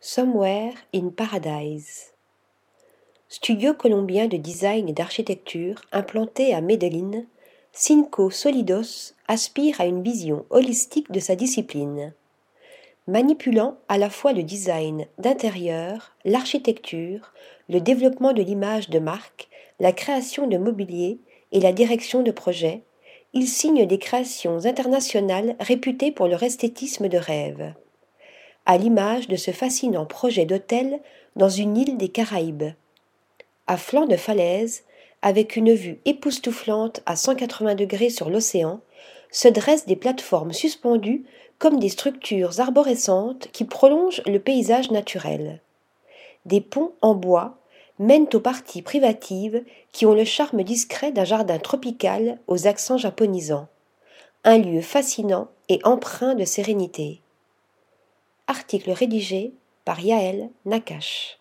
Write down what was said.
Somewhere in Paradise. Studio colombien de design et d'architecture implanté à Medellín, Cinco Solidos aspire à une vision holistique de sa discipline. Manipulant à la fois le design d'intérieur, l'architecture, le développement de l'image de marque, la création de mobilier et la direction de projet, il signe des créations internationales réputées pour leur esthétisme de rêve. À l'image de ce fascinant projet d'hôtel dans une île des Caraïbes. À flanc de falaise, avec une vue époustouflante à 180 degrés sur l'océan, se dressent des plateformes suspendues comme des structures arborescentes qui prolongent le paysage naturel. Des ponts en bois mènent aux parties privatives qui ont le charme discret d'un jardin tropical aux accents japonisants. Un lieu fascinant et empreint de sérénité. Article rédigé par Yaël Nakache.